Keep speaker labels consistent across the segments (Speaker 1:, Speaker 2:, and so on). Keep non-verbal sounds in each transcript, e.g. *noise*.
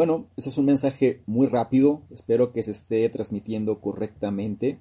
Speaker 1: Bueno, este es un mensaje muy rápido, espero que se esté transmitiendo correctamente,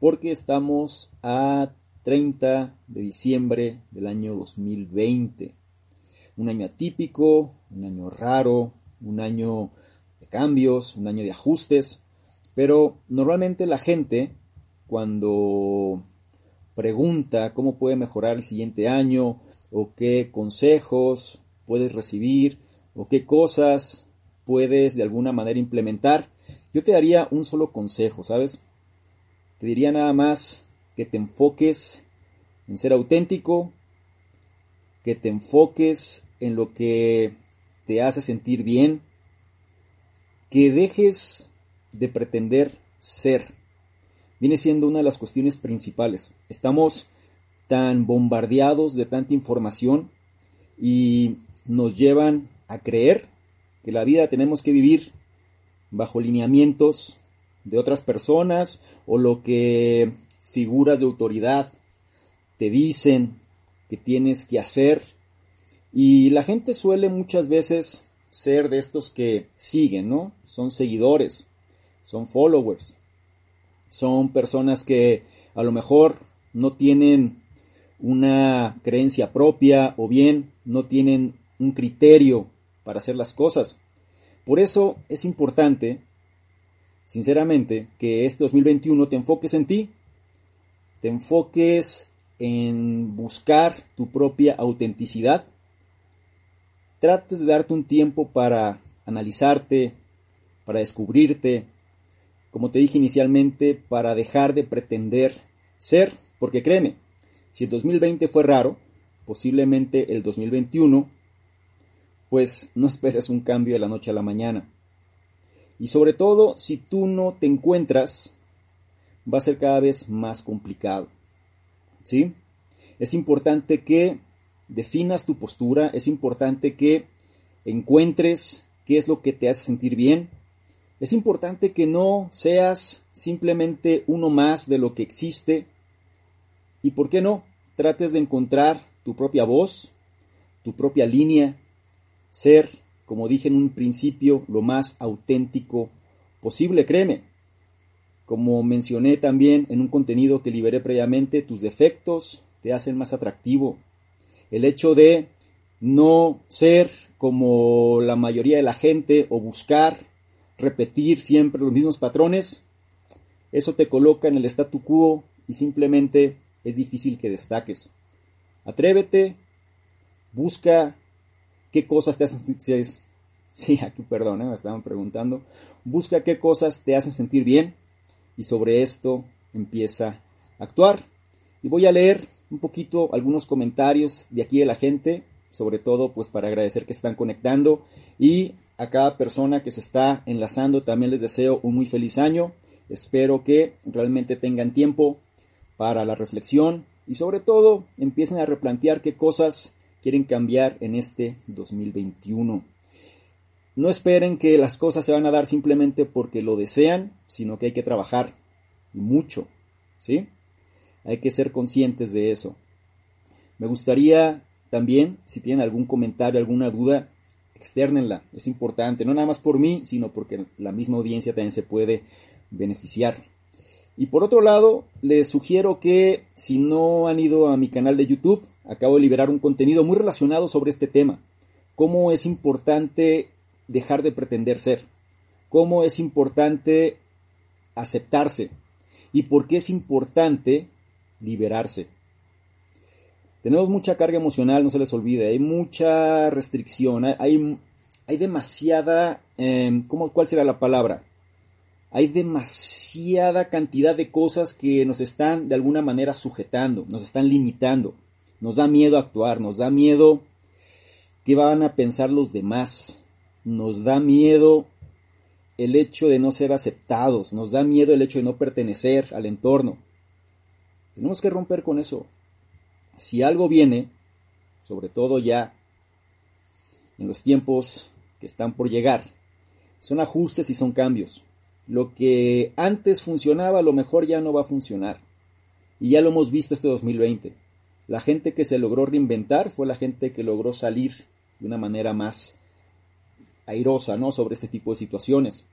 Speaker 1: porque estamos a 30 de diciembre del año 2020. Un año atípico, un año raro, un año cambios, un año de ajustes, pero normalmente la gente cuando pregunta cómo puede mejorar el siguiente año o qué consejos puedes recibir o qué cosas puedes de alguna manera implementar, yo te daría un solo consejo, ¿sabes? Te diría nada más que te enfoques en ser auténtico, que te enfoques en lo que te hace sentir bien, que dejes de pretender ser. Viene siendo una de las cuestiones principales. Estamos tan bombardeados de tanta información y nos llevan a creer que la vida tenemos que vivir bajo lineamientos de otras personas o lo que figuras de autoridad te dicen que tienes que hacer. Y la gente suele muchas veces ser de estos que siguen, ¿no? Son seguidores, son followers, son personas que a lo mejor no tienen una creencia propia o bien no tienen un criterio para hacer las cosas. Por eso es importante, sinceramente, que este 2021 te enfoques en ti, te enfoques en buscar tu propia autenticidad, trates de darte un tiempo para analizarte, para descubrirte, como te dije inicialmente, para dejar de pretender ser, porque créeme, si el 2020 fue raro, posiblemente el 2021 pues no *laughs* esperes un cambio de la noche a la mañana. Y sobre todo, si tú no te encuentras, va a ser cada vez más complicado. ¿Sí? Es importante que definas tu postura, es importante que encuentres qué es lo que te hace sentir bien. Es importante que no seas simplemente uno más de lo que existe. Y por qué no, trates de encontrar tu propia voz, tu propia línea, ser, como dije en un principio, lo más auténtico posible, créeme. Como mencioné también en un contenido que liberé previamente, tus defectos te hacen más atractivo. El hecho de no ser como la mayoría de la gente o buscar repetir siempre los mismos patrones, eso te coloca en el statu quo y simplemente es difícil que destaques. Atrévete, busca qué cosas te hacen sentir *laughs* sí, aquí perdón, ¿eh? me estaban preguntando, busca qué cosas te hacen sentir bien y sobre esto empieza a actuar. Y voy a leer un poquito algunos comentarios de aquí de la gente, sobre todo pues para agradecer que están conectando y a cada persona que se está enlazando también les deseo un muy feliz año. Espero que realmente tengan tiempo para la reflexión y sobre todo empiecen a replantear qué cosas quieren cambiar en este 2021. No esperen que las cosas se van a dar simplemente porque lo desean, sino que hay que trabajar mucho, ¿sí? Hay que ser conscientes de eso. Me gustaría también, si tienen algún comentario, alguna duda, externenla. Es importante, no nada más por mí, sino porque la misma audiencia también se puede beneficiar. Y por otro lado, les sugiero que si no han ido a mi canal de YouTube, acabo de liberar un contenido muy relacionado sobre este tema. Cómo es importante dejar de pretender ser. Cómo es importante aceptarse. Y por qué es importante liberarse. Tenemos mucha carga emocional, no se les olvide. Hay mucha restricción. Hay, hay demasiada... Em, ¿cómo, ¿Cuál será la palabra? hay demasiada cantidad de cosas que nos están de alguna manera sujetando, nos están limitando, nos da miedo actuar, nos da miedo qué van a pensar los demás, nos da miedo el hecho de no ser aceptados, nos da miedo el hecho de no pertenecer al entorno. Tenemos que romper con eso. Si algo viene, sobre todo ya en los tiempos que están por llegar, son ajustes y son cambios. Lo que antes funcionaba a lo mejor ya no va a funcionar. Y ya lo hemos visto este 2020. La gente que se logró reinventar fue la gente que logró salir de una manera más airosa, ¿no? Sobre este tipo de situaciones.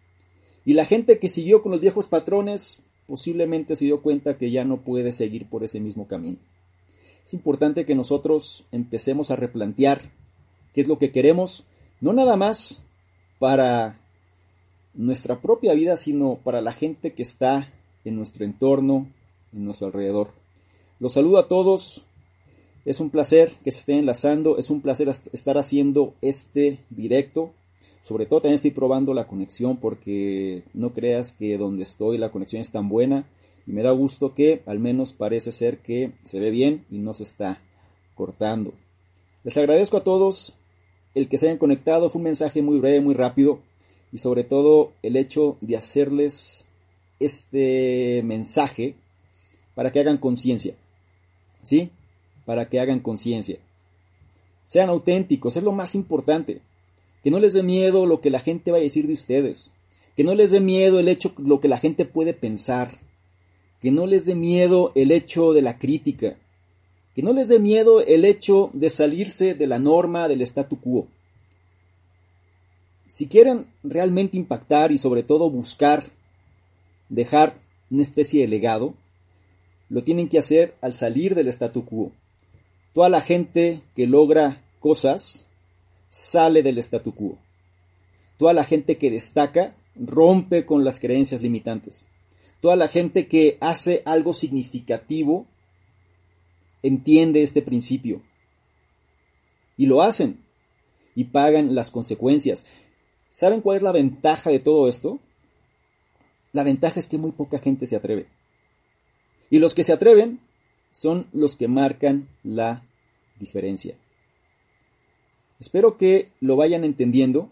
Speaker 1: Y la gente que siguió con los viejos patrones posiblemente se dio cuenta que ya no puede seguir por ese mismo camino. Es importante que nosotros empecemos a replantear qué es lo que queremos, no nada más para nuestra propia vida, sino para la gente que está en nuestro entorno, en nuestro alrededor. Los saludo a todos. Es un placer que se estén enlazando, es un placer estar haciendo este directo. Sobre todo también estoy probando la conexión porque no creas que donde estoy la conexión es tan buena y me da gusto que al menos parece ser que se ve bien y no se está cortando. Les agradezco a todos el que se hayan conectado, fue un mensaje muy breve, muy rápido y sobre todo el hecho de hacerles este mensaje para que hagan conciencia. ¿Sí? Para que hagan conciencia. Sean auténticos, es lo más importante. Que no les dé miedo lo que la gente va a decir de ustedes. Que no les dé miedo el hecho lo que la gente puede pensar. Que no les dé miedo el hecho de la crítica. Que no les dé miedo el hecho de salirse de la norma del statu quo. Si quieren realmente impactar y sobre todo buscar dejar una especie de legado, lo tienen que hacer al salir del statu quo. Toda la gente que logra cosas sale del statu quo. Toda la gente que destaca rompe con las creencias limitantes. Toda la gente que hace algo significativo entiende este principio. Y lo hacen. Y pagan las consecuencias. ¿Saben cuál es la ventaja de todo esto? La ventaja es que muy poca gente se atreve. Y los que se atreven son los que marcan la diferencia. Espero que lo vayan entendiendo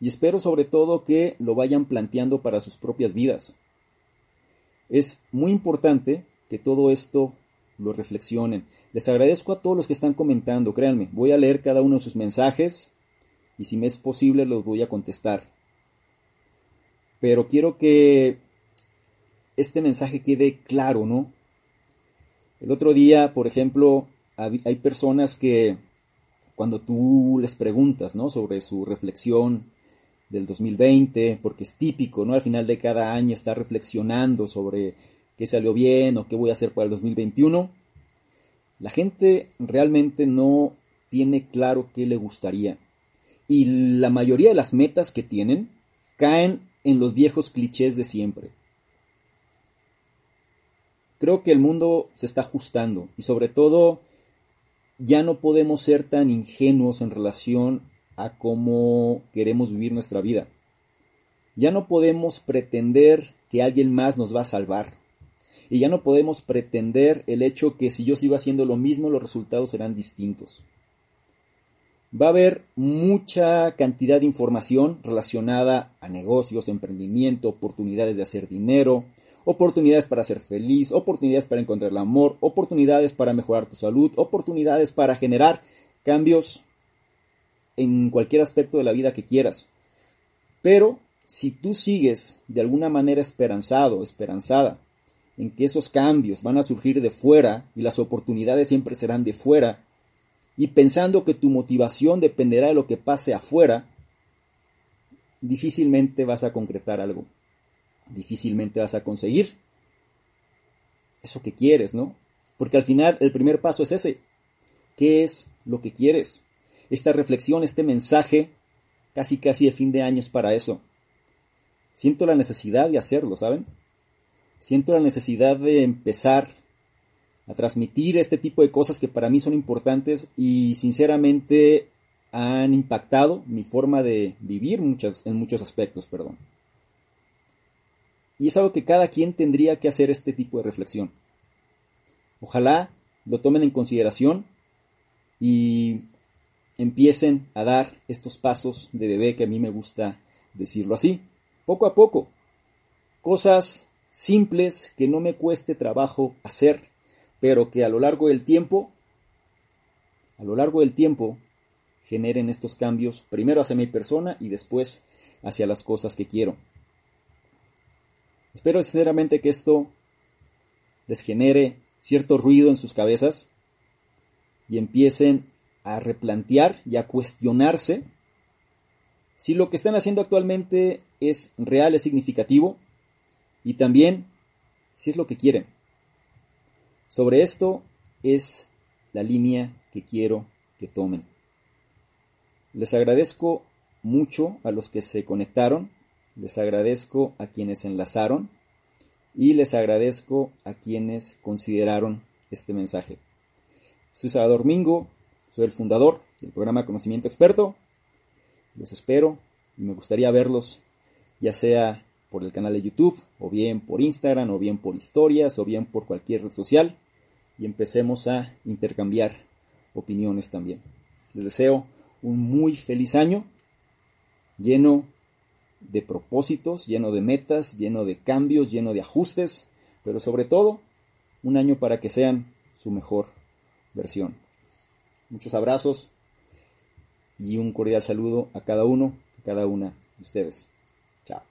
Speaker 1: y espero sobre todo que lo vayan planteando para sus propias vidas. Es muy importante que todo esto lo reflexionen. Les agradezco a todos los que están comentando, créanme, voy a leer cada uno de sus mensajes y si me es posible los voy a contestar. Pero quiero que este mensaje quede claro, ¿no? El otro día, por ejemplo, hay personas que cuando tú les preguntas, ¿no? Sobre su reflexión del 2020, porque es típico, ¿no? Al final de cada año estar reflexionando sobre qué salió bien o qué voy a hacer para el 2021. La gente realmente no tiene claro qué le gustaría y la mayoría de las metas que tienen caen en los viejos clichés de siempre. Creo que el mundo se está ajustando y sobre todo ya no podemos ser tan ingenuos en relación a cómo queremos vivir nuestra vida. Ya no podemos pretender que alguien más nos va a salvar. Y ya no podemos pretender el hecho que si yo sigo haciendo lo mismo los resultados serán distintos va a haber mucha cantidad de información relacionada a negocios, emprendimiento, oportunidades de hacer dinero, oportunidades para ser feliz, oportunidades para encontrar el amor, oportunidades para mejorar tu salud, oportunidades para generar cambios en cualquier aspecto de la vida que quieras. Pero si tú sigues de alguna manera esperanzado, esperanzada, en que esos cambios van a surgir de fuera y las oportunidades siempre serán de fuera, y pensando que tu motivación dependerá de lo que pase afuera, difícilmente vas a concretar algo. Difícilmente vas a conseguir eso que quieres, ¿no? Porque al final el primer paso es ese. ¿Qué es lo que quieres? Esta reflexión, este mensaje, casi casi de fin de año es para eso. Siento la necesidad de hacerlo, ¿saben? Siento la necesidad de empezar a transmitir este tipo de cosas que para mí son importantes y sinceramente han impactado mi forma de vivir muchas, en muchos aspectos, perdón. Y es algo que cada quien tendría que hacer este tipo de reflexión. Ojalá lo tomen en consideración y empiecen a dar estos pasos de bebé que a mí me gusta decirlo así, poco a poco. Cosas simples que no me cueste trabajo hacer, pero que a lo largo del tiempo, a lo largo del tiempo, generen estos cambios, primero hacia mi persona y después hacia las cosas que quiero. Espero sinceramente que esto les genere cierto ruido en sus cabezas y empiecen a replantear y a cuestionarse si lo que están haciendo actualmente es real, es significativo y también si es lo que quieren. Sobre esto es la línea que quiero que tomen. Les agradezco mucho a los que se conectaron, les agradezco a quienes enlazaron y les agradezco a quienes consideraron este mensaje. Soy Salvador Mingo, soy el fundador del programa Conocimiento Experto. Los espero y me gustaría verlos ya sea por el canal de YouTube, o bien por Instagram, o bien por historias, o bien por cualquier red social, y empecemos a intercambiar opiniones también. Les deseo un muy feliz año, lleno de propósitos, lleno de metas, lleno de cambios, lleno de ajustes, pero sobre todo un año para que sean su mejor versión. Muchos abrazos y un cordial saludo a cada uno, a cada una de ustedes. Chao.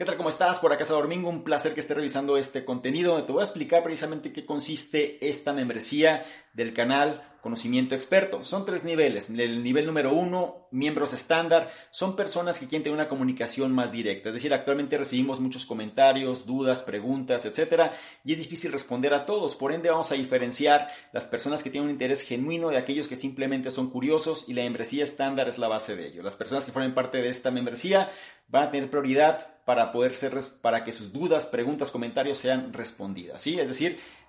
Speaker 1: ¿Qué tal? ¿Cómo estás? Por acá Domingo, un placer que esté revisando este contenido. Te voy a explicar precisamente qué consiste esta membresía del canal Conocimiento Experto. Son tres niveles. El nivel número uno, miembros estándar, son personas que quieren tener una comunicación más directa. Es decir, actualmente recibimos muchos comentarios, dudas, preguntas, etcétera, y es difícil responder a todos. Por ende, vamos a diferenciar las personas que tienen un interés genuino de aquellos que simplemente son curiosos y la membresía estándar es la base de ello. Las personas que formen parte de esta membresía van a tener prioridad para poder ser, para que sus dudas, preguntas, comentarios sean respondidas, ¿sí? Es decir,